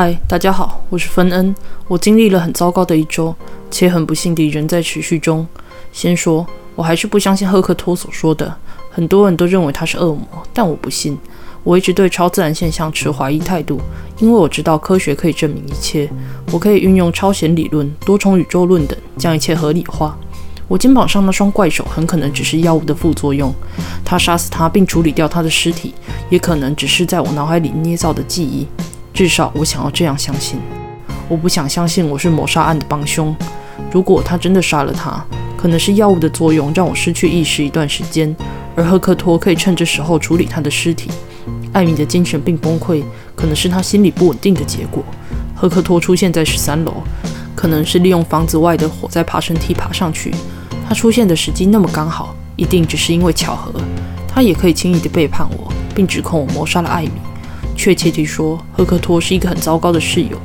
嗨，大家好，我是芬恩。我经历了很糟糕的一周，且很不幸地仍在持续中。先说，我还是不相信赫克托所说的。很多人都认为他是恶魔，但我不信。我一直对超自然现象持怀疑态度，因为我知道科学可以证明一切。我可以运用超弦理论、多重宇宙论等，将一切合理化。我肩膀上那双怪手很可能只是药物的副作用，他杀死他并处理掉他的尸体，也可能只是在我脑海里捏造的记忆。至少我想要这样相信。我不想相信我是谋杀案的帮凶。如果他真的杀了他，可能是药物的作用让我失去意识一段时间，而赫克托可以趁这时候处理他的尸体。艾米的精神病崩溃可能是他心理不稳定的结果。赫克托出现在十三楼，可能是利用房子外的火灾爬升梯爬上去。他出现的时机那么刚好，一定只是因为巧合。他也可以轻易地背叛我，并指控我谋杀了艾米。确切地说，赫克托是一个很糟糕的室友。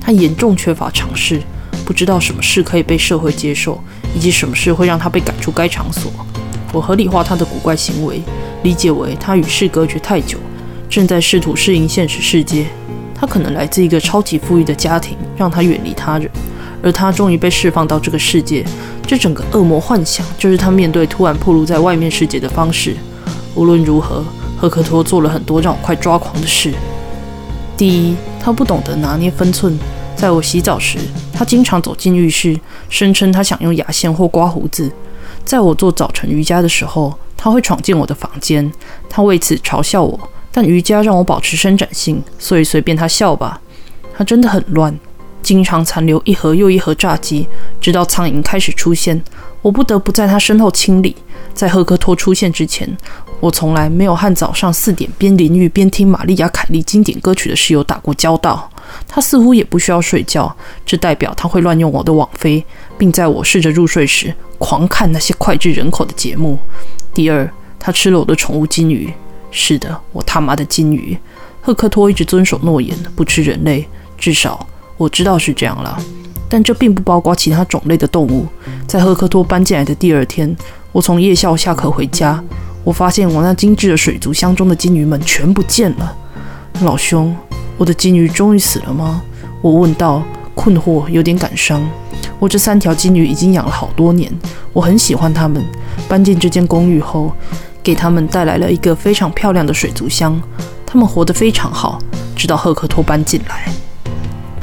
他严重缺乏尝试，不知道什么事可以被社会接受，以及什么事会让他被赶出该场所。我合理化他的古怪行为，理解为他与世隔绝太久，正在试图适应现实世界。他可能来自一个超级富裕的家庭，让他远离他人。而他终于被释放到这个世界，这整个恶魔幻想就是他面对突然暴露在外面世界的方式。无论如何，赫克托做了很多让我快抓狂的事。第一，他不懂得拿捏分寸。在我洗澡时，他经常走进浴室，声称他想用牙线或刮胡子。在我做早晨瑜伽的时候，他会闯进我的房间，他为此嘲笑我。但瑜伽让我保持伸展性，所以随便他笑吧。他真的很乱。经常残留一盒又一盒炸鸡，直到苍蝇开始出现，我不得不在他身后清理。在赫克托出现之前，我从来没有和早上四点边淋浴边听玛丽亚·凯莉经典歌曲的室友打过交道。他似乎也不需要睡觉，这代表他会乱用我的网飞，并在我试着入睡时狂看那些脍炙人口的节目。第二，他吃了我的宠物金鱼。是的，我他妈的金鱼！赫克托一直遵守诺言，不吃人类，至少。我知道是这样了，但这并不包括其他种类的动物。在赫克托搬进来的第二天，我从夜校下课回家，我发现我那精致的水族箱中的金鱼们全不见了。老兄，我的金鱼终于死了吗？我问道，困惑，有点感伤。我这三条金鱼已经养了好多年，我很喜欢它们。搬进这间公寓后，给它们带来了一个非常漂亮的水族箱，它们活得非常好，直到赫克托搬进来。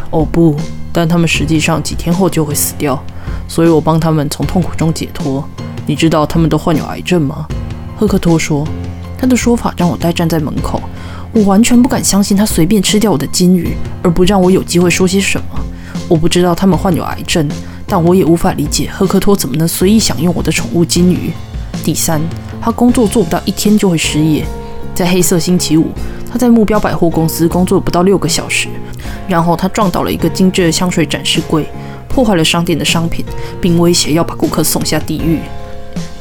哦不，但他们实际上几天后就会死掉，所以我帮他们从痛苦中解脱。你知道他们都患有癌症吗？赫克托说。他的说法让我呆站在门口，我完全不敢相信他随便吃掉我的金鱼，而不让我有机会说些什么。我不知道他们患有癌症，但我也无法理解赫克托怎么能随意享用我的宠物金鱼。第三，他工作做不到一天就会失业。在黑色星期五，他在目标百货公司工作不到六个小时。然后他撞倒了一个精致的香水展示柜，破坏了商店的商品，并威胁要把顾客送下地狱。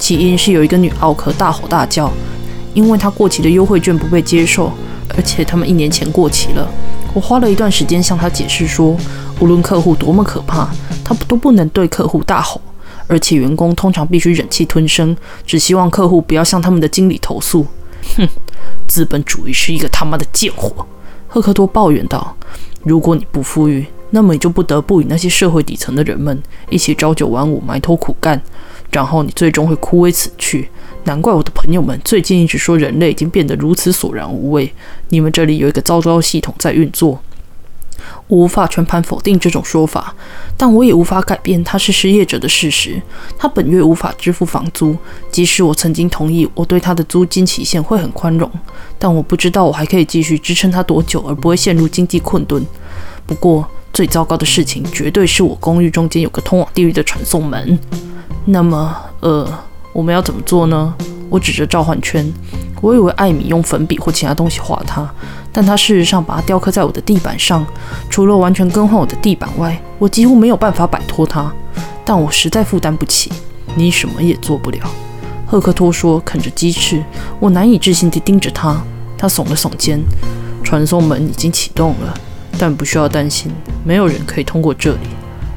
起因是有一个女奥客大吼大叫，因为她过期的优惠券不被接受，而且他们一年前过期了。我花了一段时间向她解释说，无论客户多么可怕，她都不能对客户大吼，而且员工通常必须忍气吞声，只希望客户不要向他们的经理投诉。哼，资本主义是一个他妈的贱货，赫克多抱怨道。如果你不富裕，那么你就不得不与那些社会底层的人们一起朝九晚五、埋头苦干，然后你最终会枯萎死去。难怪我的朋友们最近一直说人类已经变得如此索然无味。你们这里有一个糟糕系统在运作。我无法全盘否定这种说法，但我也无法改变他是失业者的事实。他本月无法支付房租，即使我曾经同意我对他的租金期限会很宽容，但我不知道我还可以继续支撑他多久而不会陷入经济困顿。不过最糟糕的事情绝对是我公寓中间有个通往地狱的传送门。那么，呃，我们要怎么做呢？我指着召唤圈。我以为艾米用粉笔或其他东西画它，但他事实上把它雕刻在我的地板上。除了完全更换我的地板外，我几乎没有办法摆脱它。但我实在负担不起。你什么也做不了。赫克托说，啃着鸡翅。我难以置信地盯着他。他耸了耸肩。传送门已经启动了，但不需要担心，没有人可以通过这里。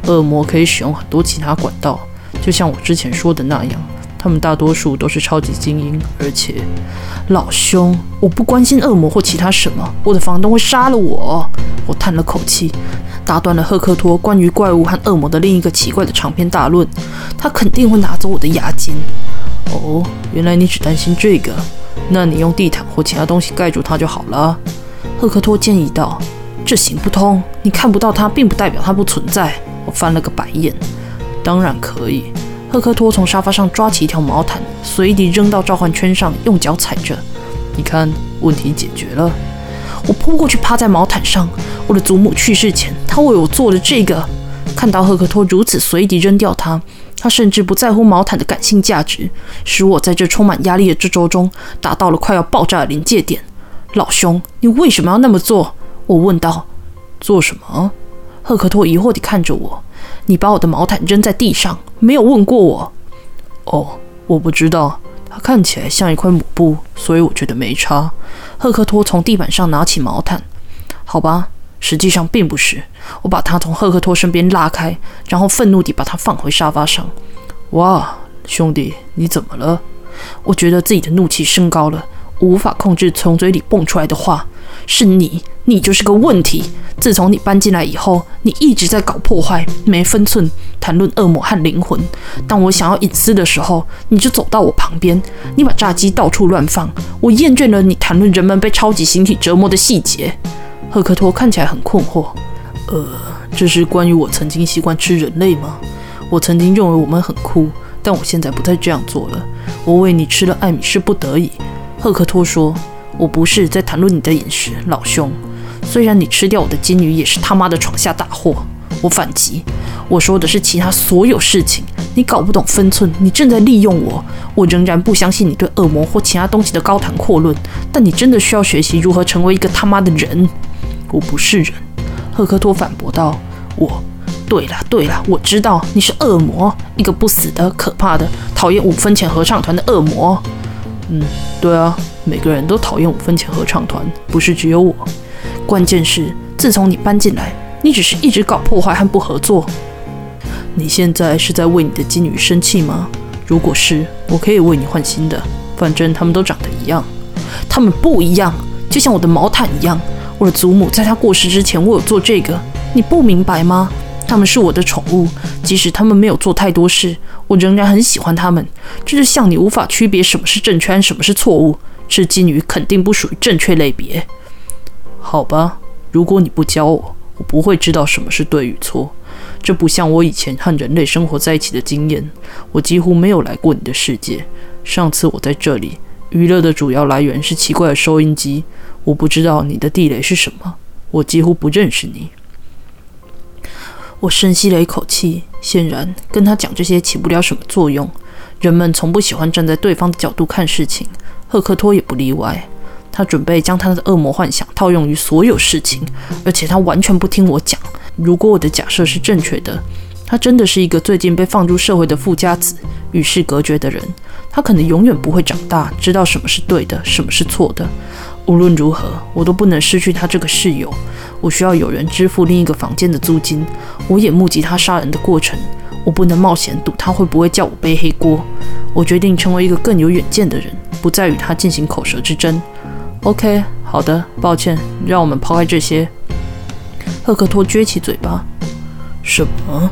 恶魔可以使用很多其他管道，就像我之前说的那样。他们大多数都是超级精英，而且，老兄，我不关心恶魔或其他什么，我的房东会杀了我。我叹了口气，打断了赫克托关于怪物和恶魔的另一个奇怪的长篇大论。他肯定会拿走我的押金。哦，原来你只担心这个，那你用地毯或其他东西盖住它就好了。赫克托建议道：“这行不通，你看不到它，并不代表它不存在。”我翻了个白眼。当然可以。赫克托从沙发上抓起一条毛毯，随地扔到召唤圈上，用脚踩着。你看，问题解决了。我扑过去，趴在毛毯上。我的祖母去世前，他为我做了这个。看到赫克托如此随地扔掉它，他甚至不在乎毛毯的感性价值，使我在这充满压力的这周中达到了快要爆炸的临界点。老兄，你为什么要那么做？我问道。做什么？赫克托疑惑地看着我。你把我的毛毯扔在地上，没有问过我。哦，我不知道。它看起来像一块抹布，所以我觉得没差。赫克托从地板上拿起毛毯。好吧，实际上并不是。我把他从赫克托身边拉开，然后愤怒地把他放回沙发上。哇，兄弟，你怎么了？我觉得自己的怒气升高了，无法控制从嘴里蹦出来的话。是你，你就是个问题。自从你搬进来以后，你一直在搞破坏，没分寸，谈论恶魔和灵魂。当我想要隐私的时候，你就走到我旁边，你把炸鸡到处乱放。我厌倦了你谈论人们被超级形体折磨的细节。赫克托看起来很困惑。呃，这是关于我曾经习惯吃人类吗？我曾经认为我们很酷，但我现在不再这样做了。我为你吃了艾米是不得已。赫克托说。我不是在谈论你的饮食，老兄。虽然你吃掉我的金鱼也是他妈的闯下大祸，我反击。我说的是其他所有事情。你搞不懂分寸，你正在利用我。我仍然不相信你对恶魔或其他东西的高谈阔论，但你真的需要学习如何成为一个他妈的人。我不是人，赫克托反驳道。我，对了对了，我知道你是恶魔，一个不死的、可怕的、讨厌五分钱合唱团的恶魔。嗯，对啊。每个人都讨厌五分钱合唱团，不是只有我。关键是，自从你搬进来，你只是一直搞破坏和不合作。你现在是在为你的金鱼生气吗？如果是，我可以为你换新的，反正他们都长得一样。他们不一样，就像我的毛毯一样。我的祖母在她过世之前，我有做这个，你不明白吗？他们是我的宠物，即使他们没有做太多事，我仍然很喜欢他们。这就像你无法区别什么是正圈，什么是错误。吃金鱼肯定不属于正确类别，好吧？如果你不教我，我不会知道什么是对与错。这不像我以前和人类生活在一起的经验。我几乎没有来过你的世界。上次我在这里，娱乐的主要来源是奇怪的收音机。我不知道你的地雷是什么。我几乎不认识你。我深吸了一口气，显然跟他讲这些起不了什么作用。人们从不喜欢站在对方的角度看事情。赫克托也不例外，他准备将他的恶魔幻想套用于所有事情，而且他完全不听我讲。如果我的假设是正确的，他真的是一个最近被放入社会的富家子，与世隔绝的人。他可能永远不会长大，知道什么是对的，什么是错的。无论如何，我都不能失去他这个室友。我需要有人支付另一个房间的租金。我也目击他杀人的过程。我不能冒险赌他会不会叫我背黑锅。我决定成为一个更有远见的人。不再与他进行口舌之争。OK，好的，抱歉，让我们抛开这些。赫克托撅起嘴巴。什么？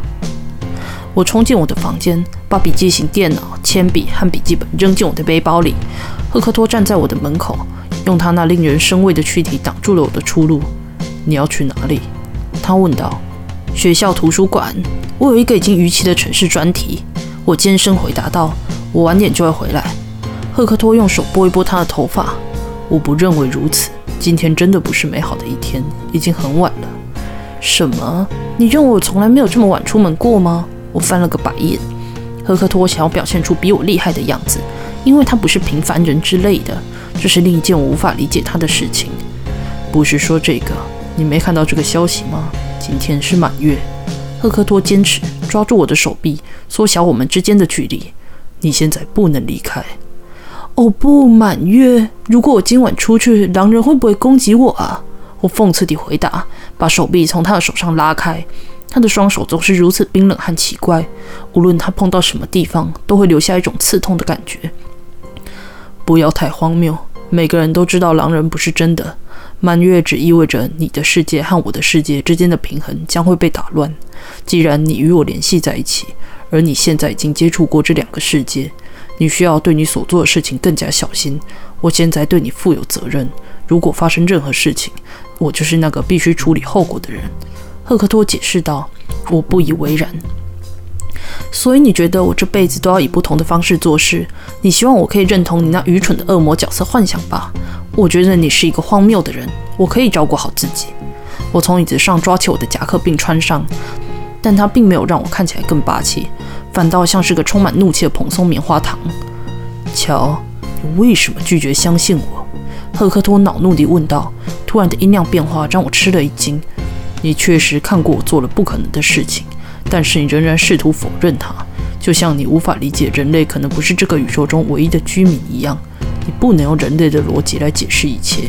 我冲进我的房间，把笔记型电脑、铅笔和笔记本扔进我的背包里。赫克托站在我的门口，用他那令人生畏的躯体挡住了我的出路。你要去哪里？他问道。学校图书馆。我有一个已经逾期的城市专题。我尖声回答道。我晚点就会回来。赫克托用手拨一拨他的头发。我不认为如此。今天真的不是美好的一天，已经很晚了。什么？你认为我从来没有这么晚出门过吗？我翻了个白眼。赫克托想要表现出比我厉害的样子，因为他不是平凡人之类的。这是另一件我无法理解他的事情。不是说这个？你没看到这个消息吗？今天是满月。赫克托坚持抓住我的手臂，缩小我们之间的距离。你现在不能离开。哦不，满月！如果我今晚出去，狼人会不会攻击我啊？我讽刺地回答，把手臂从他的手上拉开。他的双手总是如此冰冷和奇怪，无论他碰到什么地方，都会留下一种刺痛的感觉。不要太荒谬，每个人都知道狼人不是真的。满月只意味着你的世界和我的世界之间的平衡将会被打乱。既然你与我联系在一起，而你现在已经接触过这两个世界，你需要对你所做的事情更加小心。我现在对你负有责任。如果发生任何事情，我就是那个必须处理后果的人。”赫克托解释道。我不以为然。所以你觉得我这辈子都要以不同的方式做事？你希望我可以认同你那愚蠢的恶魔角色幻想吧？我觉得你是一个荒谬的人。我可以照顾好自己。我从椅子上抓起我的夹克并穿上，但它并没有让我看起来更霸气，反倒像是个充满怒气的蓬松棉花糖。乔，你为什么拒绝相信我？赫克托恼怒地问道。突然的音量变化让我吃了一惊。你确实看过我做了不可能的事情。但是你仍然试图否认它，就像你无法理解人类可能不是这个宇宙中唯一的居民一样。你不能用人类的逻辑来解释一切，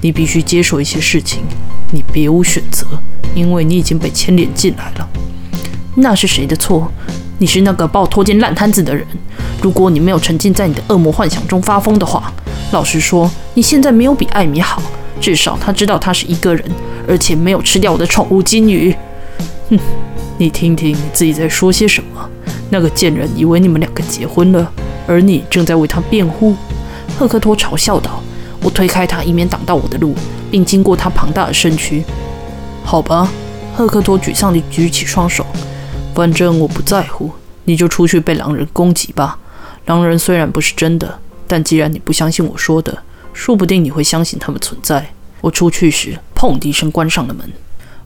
你必须接受一些事情。你别无选择，因为你已经被牵连进来了。那是谁的错？你是那个把我拖进烂摊子的人。如果你没有沉浸在你的恶魔幻想中发疯的话，老实说，你现在没有比艾米好。至少他知道他是一个人，而且没有吃掉我的宠物金鱼。哼。你听听你自己在说些什么？那个贱人以为你们两个结婚了，而你正在为他辩护。赫克托嘲笑道：“我推开他，以免挡到我的路，并经过他庞大的身躯。”好吧，赫克托沮丧地举起双手。反正我不在乎，你就出去被狼人攻击吧。狼人虽然不是真的，但既然你不相信我说的，说不定你会相信他们存在。我出去时，砰的一声关上了门。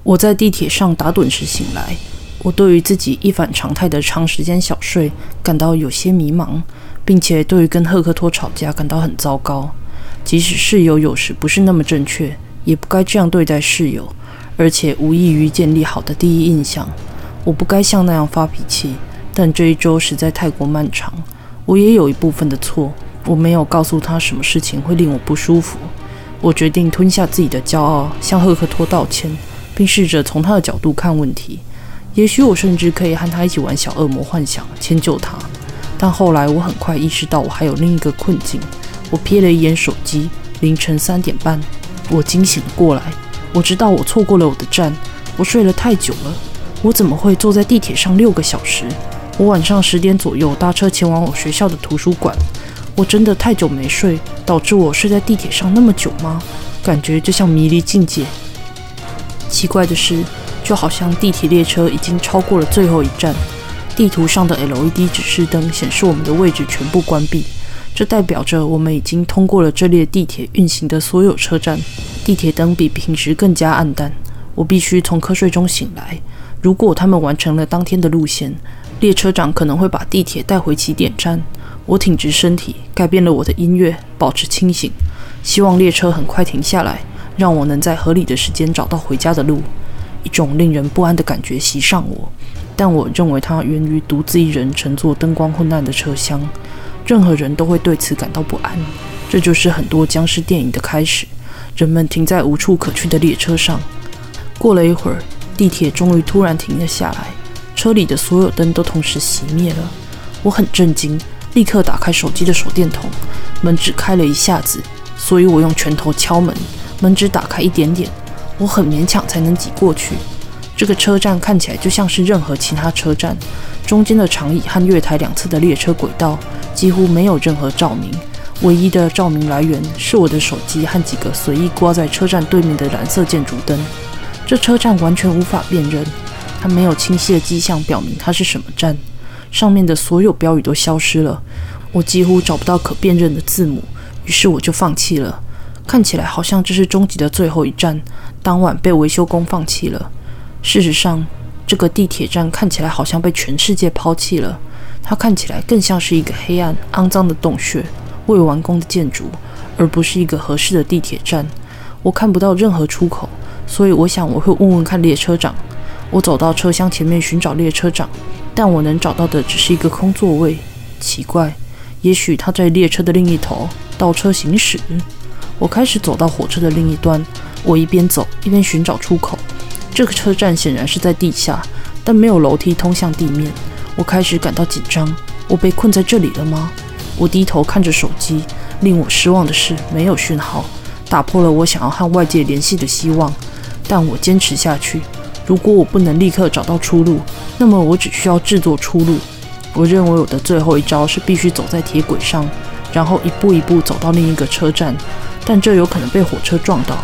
我在地铁上打盹时醒来。我对于自己一反常态的长时间小睡感到有些迷茫，并且对于跟赫克托吵架感到很糟糕。即使室友有时不是那么正确，也不该这样对待室友，而且无异于建立好的第一印象。我不该像那样发脾气，但这一周实在太过漫长。我也有一部分的错，我没有告诉他什么事情会令我不舒服。我决定吞下自己的骄傲，向赫克托道歉，并试着从他的角度看问题。也许我甚至可以和他一起玩小恶魔幻想，迁就他。但后来我很快意识到，我还有另一个困境。我瞥了一眼手机，凌晨三点半，我惊醒了过来。我知道我错过了我的站，我睡了太久了。我怎么会坐在地铁上六个小时？我晚上十点左右搭车前往我学校的图书馆。我真的太久没睡，导致我睡在地铁上那么久吗？感觉就像迷离境界。奇怪的是。就好像地铁列车已经超过了最后一站，地图上的 LED 指示灯显示我们的位置全部关闭，这代表着我们已经通过了这列地铁运行的所有车站。地铁灯比平时更加暗淡，我必须从瞌睡中醒来。如果他们完成了当天的路线，列车长可能会把地铁带回起点站。我挺直身体，改变了我的音乐，保持清醒，希望列车很快停下来，让我能在合理的时间找到回家的路。一种令人不安的感觉袭上我，但我认为它源于独自一人乘坐灯光昏暗的车厢。任何人都会对此感到不安。这就是很多僵尸电影的开始。人们停在无处可去的列车上。过了一会儿，地铁终于突然停了下来，车里的所有灯都同时熄灭了。我很震惊，立刻打开手机的手电筒。门只开了一下子，所以我用拳头敲门，门只打开一点点。我很勉强才能挤过去。这个车站看起来就像是任何其他车站，中间的长椅和月台两侧的列车轨道几乎没有任何照明，唯一的照明来源是我的手机和几个随意挂在车站对面的蓝色建筑灯。这车站完全无法辨认，它没有清晰的迹象表明它是什么站，上面的所有标语都消失了，我几乎找不到可辨认的字母，于是我就放弃了。看起来好像这是终极的最后一站。当晚被维修工放弃了。事实上，这个地铁站看起来好像被全世界抛弃了。它看起来更像是一个黑暗、肮脏的洞穴、未完工的建筑，而不是一个合适的地铁站。我看不到任何出口，所以我想我会问问看列车长。我走到车厢前面寻找列车长，但我能找到的只是一个空座位。奇怪，也许他在列车的另一头倒车行驶。我开始走到火车的另一端，我一边走一边寻找出口。这个车站显然是在地下，但没有楼梯通向地面。我开始感到紧张，我被困在这里了吗？我低头看着手机，令我失望的是没有讯号，打破了我想要和外界联系的希望。但我坚持下去。如果我不能立刻找到出路，那么我只需要制作出路。我认为我的最后一招是必须走在铁轨上，然后一步一步走到另一个车站，但这有可能被火车撞到。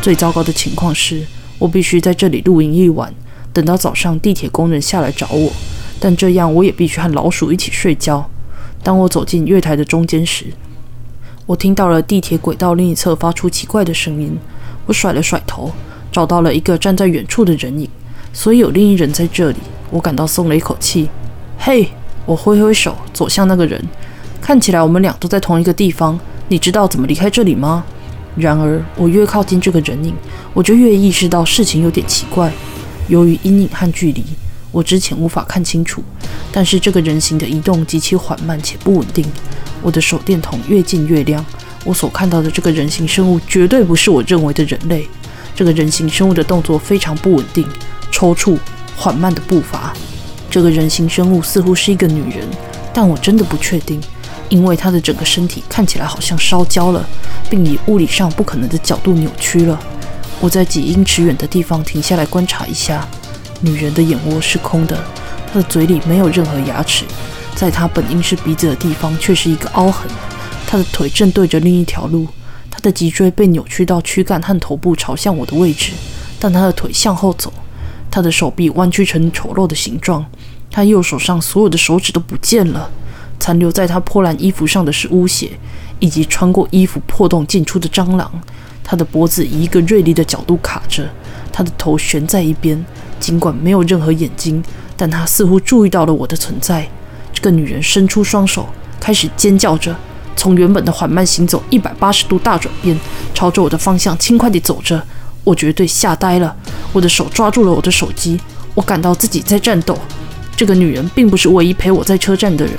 最糟糕的情况是我必须在这里露营一晚，等到早上地铁工人下来找我。但这样我也必须和老鼠一起睡觉。当我走进月台的中间时，我听到了地铁轨道另一侧发出奇怪的声音。我甩了甩头。找到了一个站在远处的人影，所以有另一人在这里，我感到松了一口气。嘿，我挥挥手走向那个人，看起来我们俩都在同一个地方。你知道怎么离开这里吗？然而，我越靠近这个人影，我就越意识到事情有点奇怪。由于阴影和距离，我之前无法看清楚，但是这个人形的移动极其缓慢且不稳定。我的手电筒越近越亮，我所看到的这个人形生物绝对不是我认为的人类。这个人形生物的动作非常不稳定、抽搐、缓慢的步伐。这个人形生物似乎是一个女人，但我真的不确定，因为她的整个身体看起来好像烧焦了，并以物理上不可能的角度扭曲了。我在几英尺远的地方停下来观察一下，女人的眼窝是空的，她的嘴里没有任何牙齿，在她本应是鼻子的地方却是一个凹痕。她的腿正对着另一条路。她的脊椎被扭曲到躯干和头部朝向我的位置，但她的腿向后走，她的手臂弯曲成丑陋的形状，她右手上所有的手指都不见了，残留在他破烂衣服上的是污血，以及穿过衣服破洞进出的蟑螂。他的脖子以一个锐利的角度卡着，他的头悬在一边，尽管没有任何眼睛，但他似乎注意到了我的存在。这个女人伸出双手，开始尖叫着。从原本的缓慢行走一百八十度大转变，朝着我的方向轻快地走着。我绝对吓呆了。我的手抓住了我的手机，我感到自己在战斗。这个女人并不是唯一陪我在车站的人。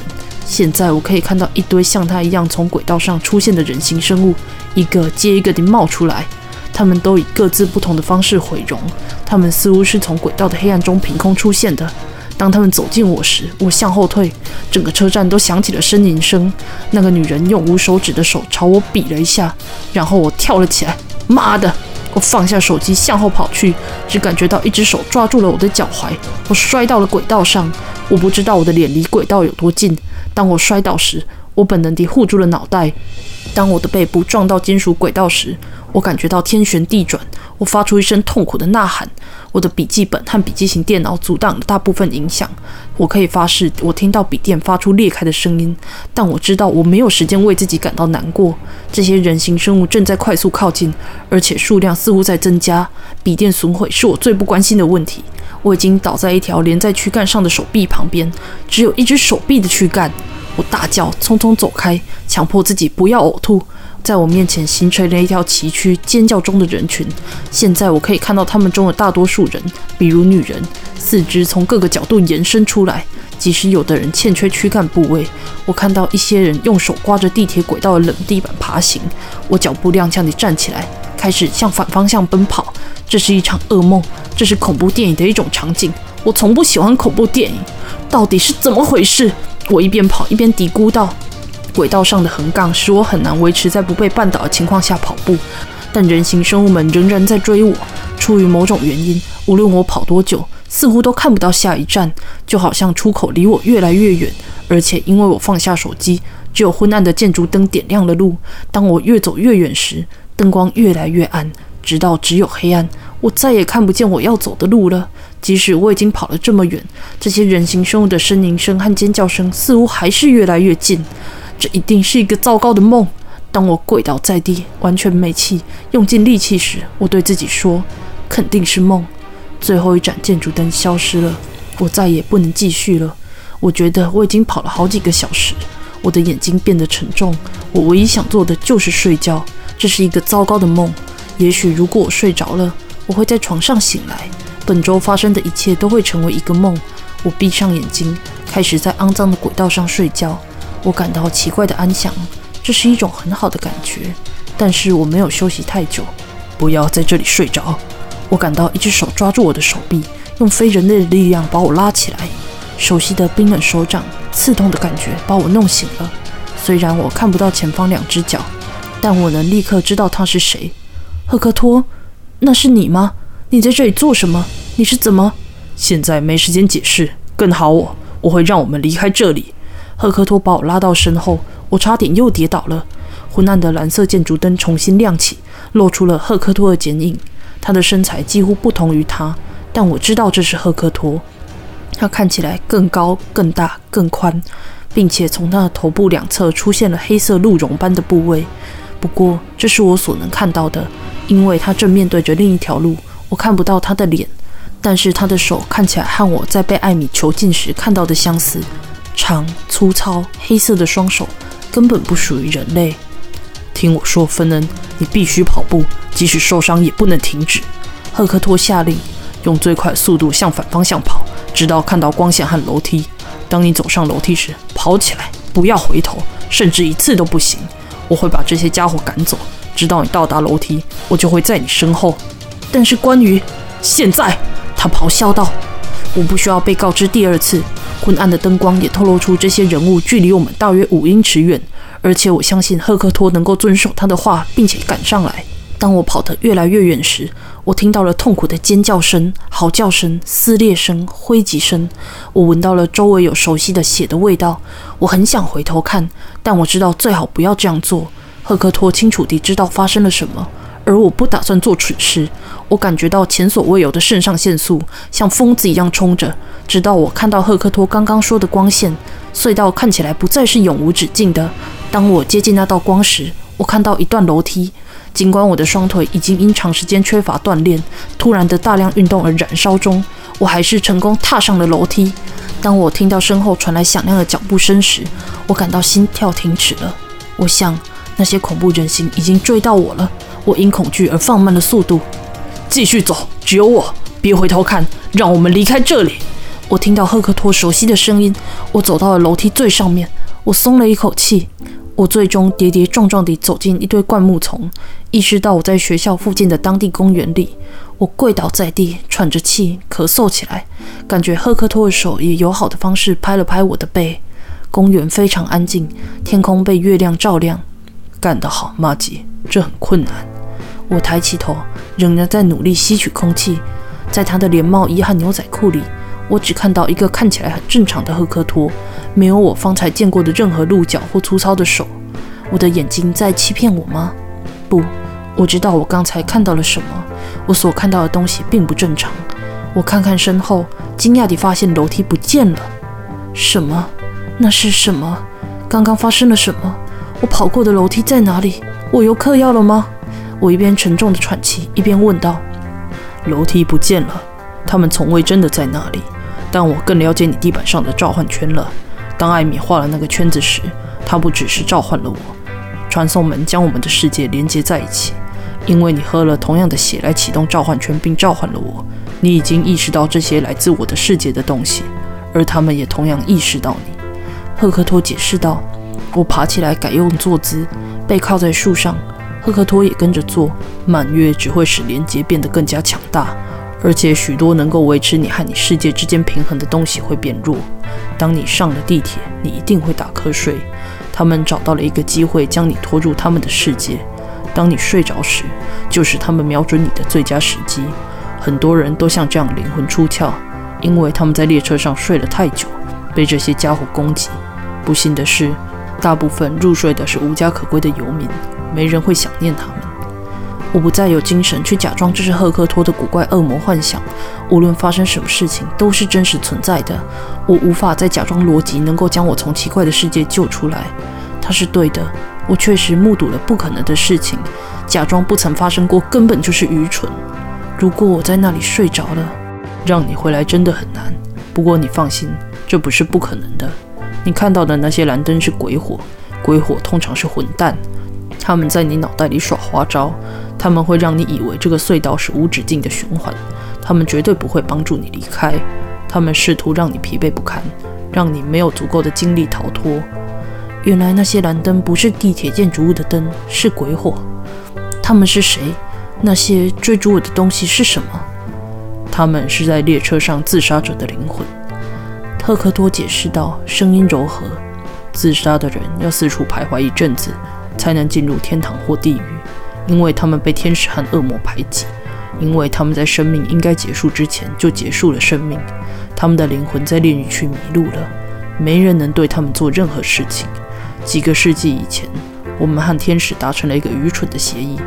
现在我可以看到一堆像她一样从轨道上出现的人形生物，一个接一个地冒出来。他们都以各自不同的方式毁容。他们似乎是从轨道的黑暗中凭空出现的。当他们走近我时，我向后退，整个车站都响起了呻吟声。那个女人用无手指的手朝我比了一下，然后我跳了起来。妈的！我放下手机，向后跑去，只感觉到一只手抓住了我的脚踝，我摔到了轨道上。我不知道我的脸离轨道有多近。当我摔倒时，我本能地护住了脑袋。当我的背部撞到金属轨道时，我感觉到天旋地转。我发出一声痛苦的呐喊。我的笔记本和笔记型电脑阻挡了大部分影响。我可以发誓，我听到笔电发出裂开的声音，但我知道我没有时间为自己感到难过。这些人形生物正在快速靠近，而且数量似乎在增加。笔电损毁是我最不关心的问题。我已经倒在一条连在躯干上的手臂旁边，只有一只手臂的躯干。我大叫，匆匆走开，强迫自己不要呕吐。在我面前形成了一条崎岖、尖叫中的人群。现在我可以看到他们中的大多数人，比如女人，四肢从各个角度延伸出来，即使有的人欠缺躯干部位。我看到一些人用手刮着地铁轨道的冷地板爬行。我脚步踉跄地站起来，开始向反方向奔跑。这是一场噩梦，这是恐怖电影的一种场景。我从不喜欢恐怖电影，到底是怎么回事？我一边跑一边嘀咕道。轨道上的横杠使我很难维持在不被绊倒的情况下跑步，但人形生物们仍然在追我。出于某种原因，无论我跑多久，似乎都看不到下一站，就好像出口离我越来越远。而且因为我放下手机，只有昏暗的建筑灯点亮了路。当我越走越远时，灯光越来越暗，直到只有黑暗，我再也看不见我要走的路了。即使我已经跑了这么远，这些人形生物的呻吟声和尖叫声似乎还是越来越近。这一定是一个糟糕的梦。当我跪倒在地，完全没气，用尽力气时，我对自己说：“肯定是梦。”最后一盏建筑灯消失了，我再也不能继续了。我觉得我已经跑了好几个小时，我的眼睛变得沉重。我唯一想做的就是睡觉。这是一个糟糕的梦。也许如果我睡着了，我会在床上醒来，本周发生的一切都会成为一个梦。我闭上眼睛，开始在肮脏的轨道上睡觉。我感到奇怪的安详，这是一种很好的感觉。但是我没有休息太久。不要在这里睡着。我感到一只手抓住我的手臂，用非人类的力量把我拉起来。熟悉的冰冷手掌，刺痛的感觉把我弄醒了。虽然我看不到前方两只脚，但我能立刻知道他是谁。赫克托，那是你吗？你在这里做什么？你是怎么？现在没时间解释。更好，我我会让我们离开这里。赫克托把我拉到身后，我差点又跌倒了。昏暗的蓝色建筑灯重新亮起，露出了赫克托的剪影。他的身材几乎不同于他，但我知道这是赫克托。他看起来更高、更大、更宽，并且从他的头部两侧出现了黑色鹿茸般的部位。不过，这是我所能看到的，因为他正面对着另一条路，我看不到他的脸。但是他的手看起来和我在被艾米囚禁时看到的相似，长、粗糙、黑色的双手，根本不属于人类。听我说，芬恩，你必须跑步，即使受伤也不能停止。赫克托下令，用最快速度向反方向跑，直到看到光线和楼梯。当你走上楼梯时，跑起来，不要回头，甚至一次都不行。我会把这些家伙赶走，直到你到达楼梯，我就会在你身后。但是关于现在，他咆哮道：“我不需要被告知第二次。”昏暗的灯光也透露出这些人物距离我们大约五英尺远。而且我相信赫克托能够遵守他的话，并且赶上来。当我跑得越来越远时，我听到了痛苦的尖叫声、嚎叫声、撕裂声、挥击声。我闻到了周围有熟悉的血的味道。我很想回头看，但我知道最好不要这样做。赫克托清楚地知道发生了什么，而我不打算做蠢事。我感觉到前所未有的肾上腺素像疯子一样冲着，直到我看到赫克托刚刚说的光线。隧道看起来不再是永无止境的。当我接近那道光时，我看到一段楼梯。尽管我的双腿已经因长时间缺乏锻炼、突然的大量运动而燃烧中，我还是成功踏上了楼梯。当我听到身后传来响亮的脚步声时，我感到心跳停止了。我想，那些恐怖人形已经追到我了。我因恐惧而放慢了速度，继续走。只有我，别回头看，让我们离开这里。我听到赫克托熟悉的声音。我走到了楼梯最上面，我松了一口气。我最终跌跌撞撞地走进一堆灌木丛，意识到我在学校附近的当地公园里。我跪倒在地，喘着气，咳嗽起来，感觉赫克托的手以友好的方式拍了拍我的背。公园非常安静，天空被月亮照亮。干得好，玛吉，这很困难。我抬起头，仍然在努力吸取空气。在他的连帽衣和牛仔裤里，我只看到一个看起来很正常的赫克托。没有我方才见过的任何鹿角或粗糙的手，我的眼睛在欺骗我吗？不，我知道我刚才看到了什么。我所看到的东西并不正常。我看看身后，惊讶地发现楼梯不见了。什么？那是什么？刚刚发生了什么？我跑过的楼梯在哪里？我又嗑药了吗？我一边沉重地喘气，一边问道：“楼梯不见了，他们从未真的在那里。但我更了解你地板上的召唤圈了。”当艾米画了那个圈子时，她不只是召唤了我，传送门将我们的世界连接在一起。因为你喝了同样的血来启动召唤圈并召唤了我，你已经意识到这些来自我的世界的东西，而他们也同样意识到你。赫克托解释道。我爬起来，改用坐姿，背靠在树上。赫克托也跟着坐。满月只会使连接变得更加强大，而且许多能够维持你和你世界之间平衡的东西会变弱。当你上了地铁，你一定会打瞌睡。他们找到了一个机会将你拖入他们的世界。当你睡着时，就是他们瞄准你的最佳时机。很多人都像这样灵魂出窍，因为他们在列车上睡了太久，被这些家伙攻击。不幸的是，大部分入睡的是无家可归的游民，没人会想念他们。我不再有精神去假装这是赫克托的古怪恶魔幻想。无论发生什么事情，都是真实存在的。我无法再假装逻辑能够将我从奇怪的世界救出来。他是对的，我确实目睹了不可能的事情。假装不曾发生过，根本就是愚蠢。如果我在那里睡着了，让你回来真的很难。不过你放心，这不是不可能的。你看到的那些蓝灯是鬼火，鬼火通常是混蛋，他们在你脑袋里耍花招。他们会让你以为这个隧道是无止境的循环，他们绝对不会帮助你离开。他们试图让你疲惫不堪，让你没有足够的精力逃脱。原来那些蓝灯不是地铁建筑物的灯，是鬼火。他们是谁？那些追逐我的东西是什么？他们是在列车上自杀者的灵魂。赫克多解释道，声音柔和。自杀的人要四处徘徊一阵子，才能进入天堂或地狱，因为他们被天使和恶魔排挤，因为他们在生命应该结束之前就结束了生命。他们的灵魂在炼狱区迷路了，没人能对他们做任何事情。几个世纪以前，我们和天使达成了一个愚蠢的协议：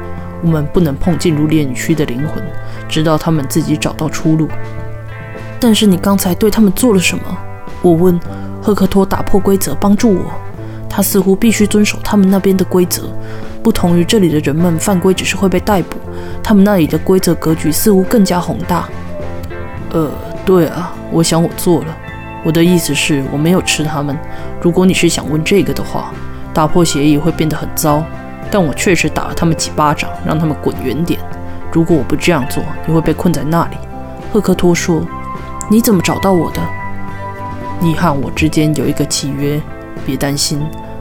我们不能碰进入炼狱区的灵魂，直到他们自己找到出路。但是你刚才对他们做了什么？我问。赫克托打破规则帮助我，他似乎必须遵守他们那边的规则，不同于这里的人们，犯规只是会被逮捕。他们那里的规则格局似乎更加宏大。呃，对啊，我想我做了。我的意思是，我没有吃他们。如果你是想问这个的话，打破协议会变得很糟。但我确实打了他们几巴掌，让他们滚远点。如果我不这样做，你会被困在那里。赫克托说：“你怎么找到我的？”你和我之间有一个契约，别担心，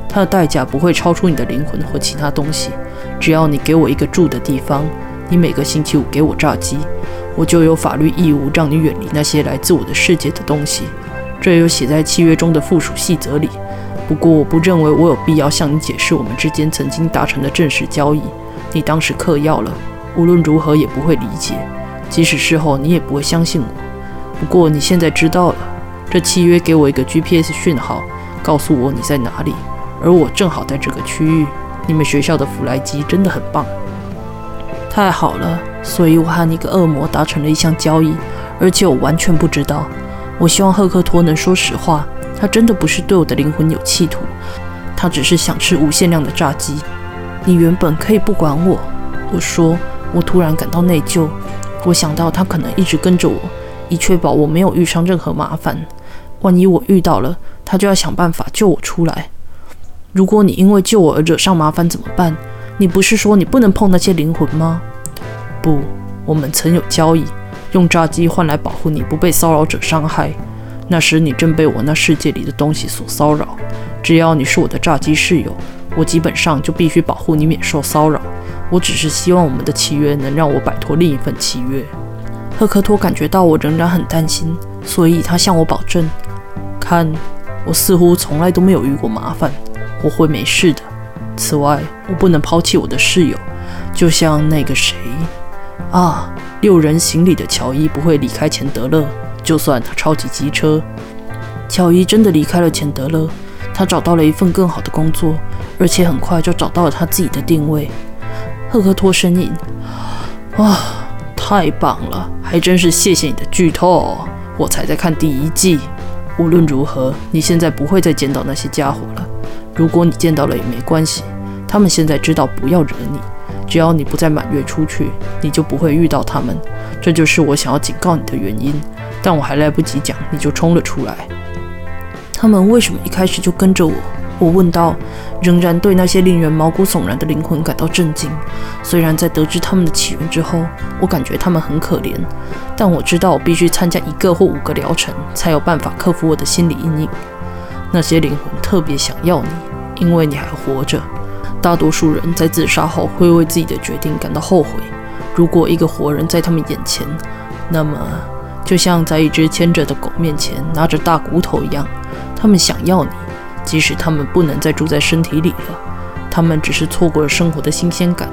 它的代价不会超出你的灵魂或其他东西。只要你给我一个住的地方，你每个星期五给我炸鸡，我就有法律义务让你远离那些来自我的世界的东西。这有写在契约中的附属细则里。不过，我不认为我有必要向你解释我们之间曾经达成的正式交易。你当时嗑药了，无论如何也不会理解，即使事后你也不会相信我。不过，你现在知道了。这契约给我一个 GPS 讯号，告诉我你在哪里，而我正好在这个区域。你们学校的弗莱基真的很棒，太好了！所以我和一个恶魔达成了一项交易，而且我完全不知道。我希望赫克托能说实话，他真的不是对我的灵魂有企图，他只是想吃无限量的炸鸡。你原本可以不管我，我说。我突然感到内疚，我想到他可能一直跟着我，以确保我没有遇上任何麻烦。万一我遇到了他，就要想办法救我出来。如果你因为救我而惹上麻烦怎么办？你不是说你不能碰那些灵魂吗？不，我们曾有交易，用炸鸡换来保护你不被骚扰者伤害。那时你正被我那世界里的东西所骚扰。只要你是我的炸鸡室友，我基本上就必须保护你免受骚扰。我只是希望我们的契约能让我摆脱另一份契约。赫克托感觉到我仍然很担心，所以他向我保证。看，我似乎从来都没有遇过麻烦，我会没事的。此外，我不能抛弃我的室友，就像那个谁啊，六人行里的乔伊不会离开钱德勒，就算他超级机车。乔伊真的离开了钱德勒，他找到了一份更好的工作，而且很快就找到了他自己的定位。赫克托呻吟，哇，太棒了，还真是谢谢你的剧透，我才在看第一季。无论如何，你现在不会再见到那些家伙了。如果你见到了也没关系，他们现在知道不要惹你。只要你不再满月出去，你就不会遇到他们。这就是我想要警告你的原因。但我还来不及讲，你就冲了出来。他们为什么一开始就跟着我？我问道，仍然对那些令人毛骨悚然的灵魂感到震惊。虽然在得知他们的起源之后，我感觉他们很可怜，但我知道我必须参加一个或五个疗程，才有办法克服我的心理阴影。那些灵魂特别想要你，因为你还活着。大多数人在自杀后会为自己的决定感到后悔。如果一个活人在他们眼前，那么就像在一只牵着的狗面前拿着大骨头一样，他们想要你。即使他们不能再住在身体里了，他们只是错过了生活的新鲜感。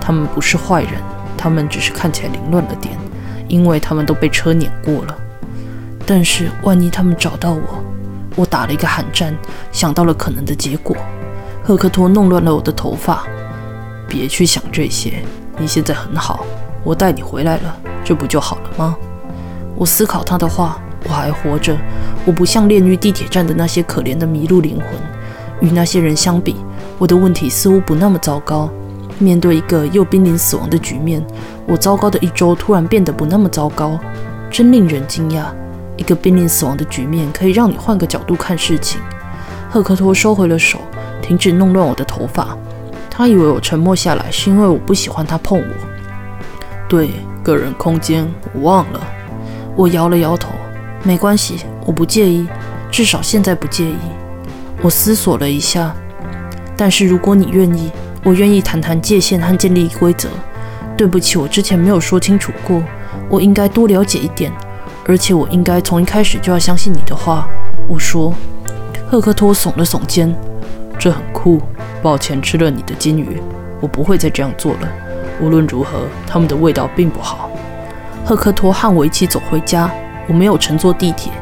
他们不是坏人，他们只是看起来凌乱了点，因为他们都被车碾过了。但是万一他们找到我，我打了一个寒战，想到了可能的结果。赫克托弄乱了我的头发。别去想这些，你现在很好，我带你回来了，这不就好了吗？我思考他的话。我还活着，我不像炼狱地铁站的那些可怜的迷路灵魂。与那些人相比，我的问题似乎不那么糟糕。面对一个又濒临死亡的局面，我糟糕的一周突然变得不那么糟糕，真令人惊讶。一个濒临死亡的局面可以让你换个角度看事情。赫克托收回了手，停止弄乱我的头发。他以为我沉默下来是因为我不喜欢他碰我。对，个人空间，我忘了。我摇了摇头。没关系，我不介意，至少现在不介意。我思索了一下，但是如果你愿意，我愿意谈谈界限和建立规则。对不起，我之前没有说清楚过。我应该多了解一点，而且我应该从一开始就要相信你的话。我说。赫克托耸了耸肩，这很酷。抱歉，吃了你的金鱼，我不会再这样做了。无论如何，它们的味道并不好。赫克托和我一起走回家，我没有乘坐地铁。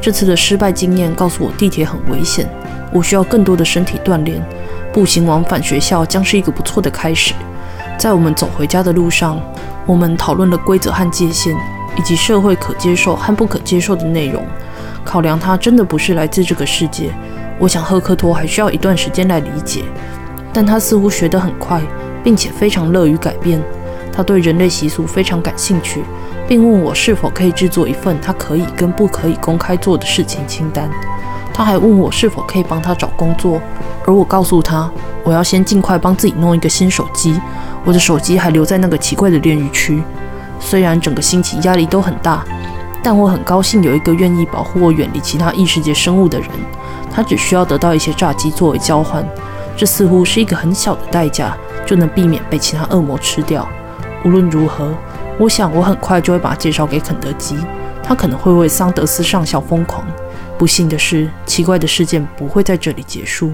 这次的失败经验告诉我，地铁很危险，我需要更多的身体锻炼。步行往返学校将是一个不错的开始。在我们走回家的路上，我们讨论了规则和界限，以及社会可接受和不可接受的内容。考量他真的不是来自这个世界，我想赫克托还需要一段时间来理解。但他似乎学得很快，并且非常乐于改变。他对人类习俗非常感兴趣，并问我是否可以制作一份他可以跟不可以公开做的事情清单。他还问我是否可以帮他找工作，而我告诉他，我要先尽快帮自己弄一个新手机。我的手机还留在那个奇怪的炼狱区。虽然整个星期压力都很大。但我很高兴有一个愿意保护我远离其他异世界生物的人，他只需要得到一些炸鸡作为交换，这似乎是一个很小的代价，就能避免被其他恶魔吃掉。无论如何，我想我很快就会把他介绍给肯德基，他可能会为桑德斯上校疯狂。不幸的是，奇怪的事件不会在这里结束。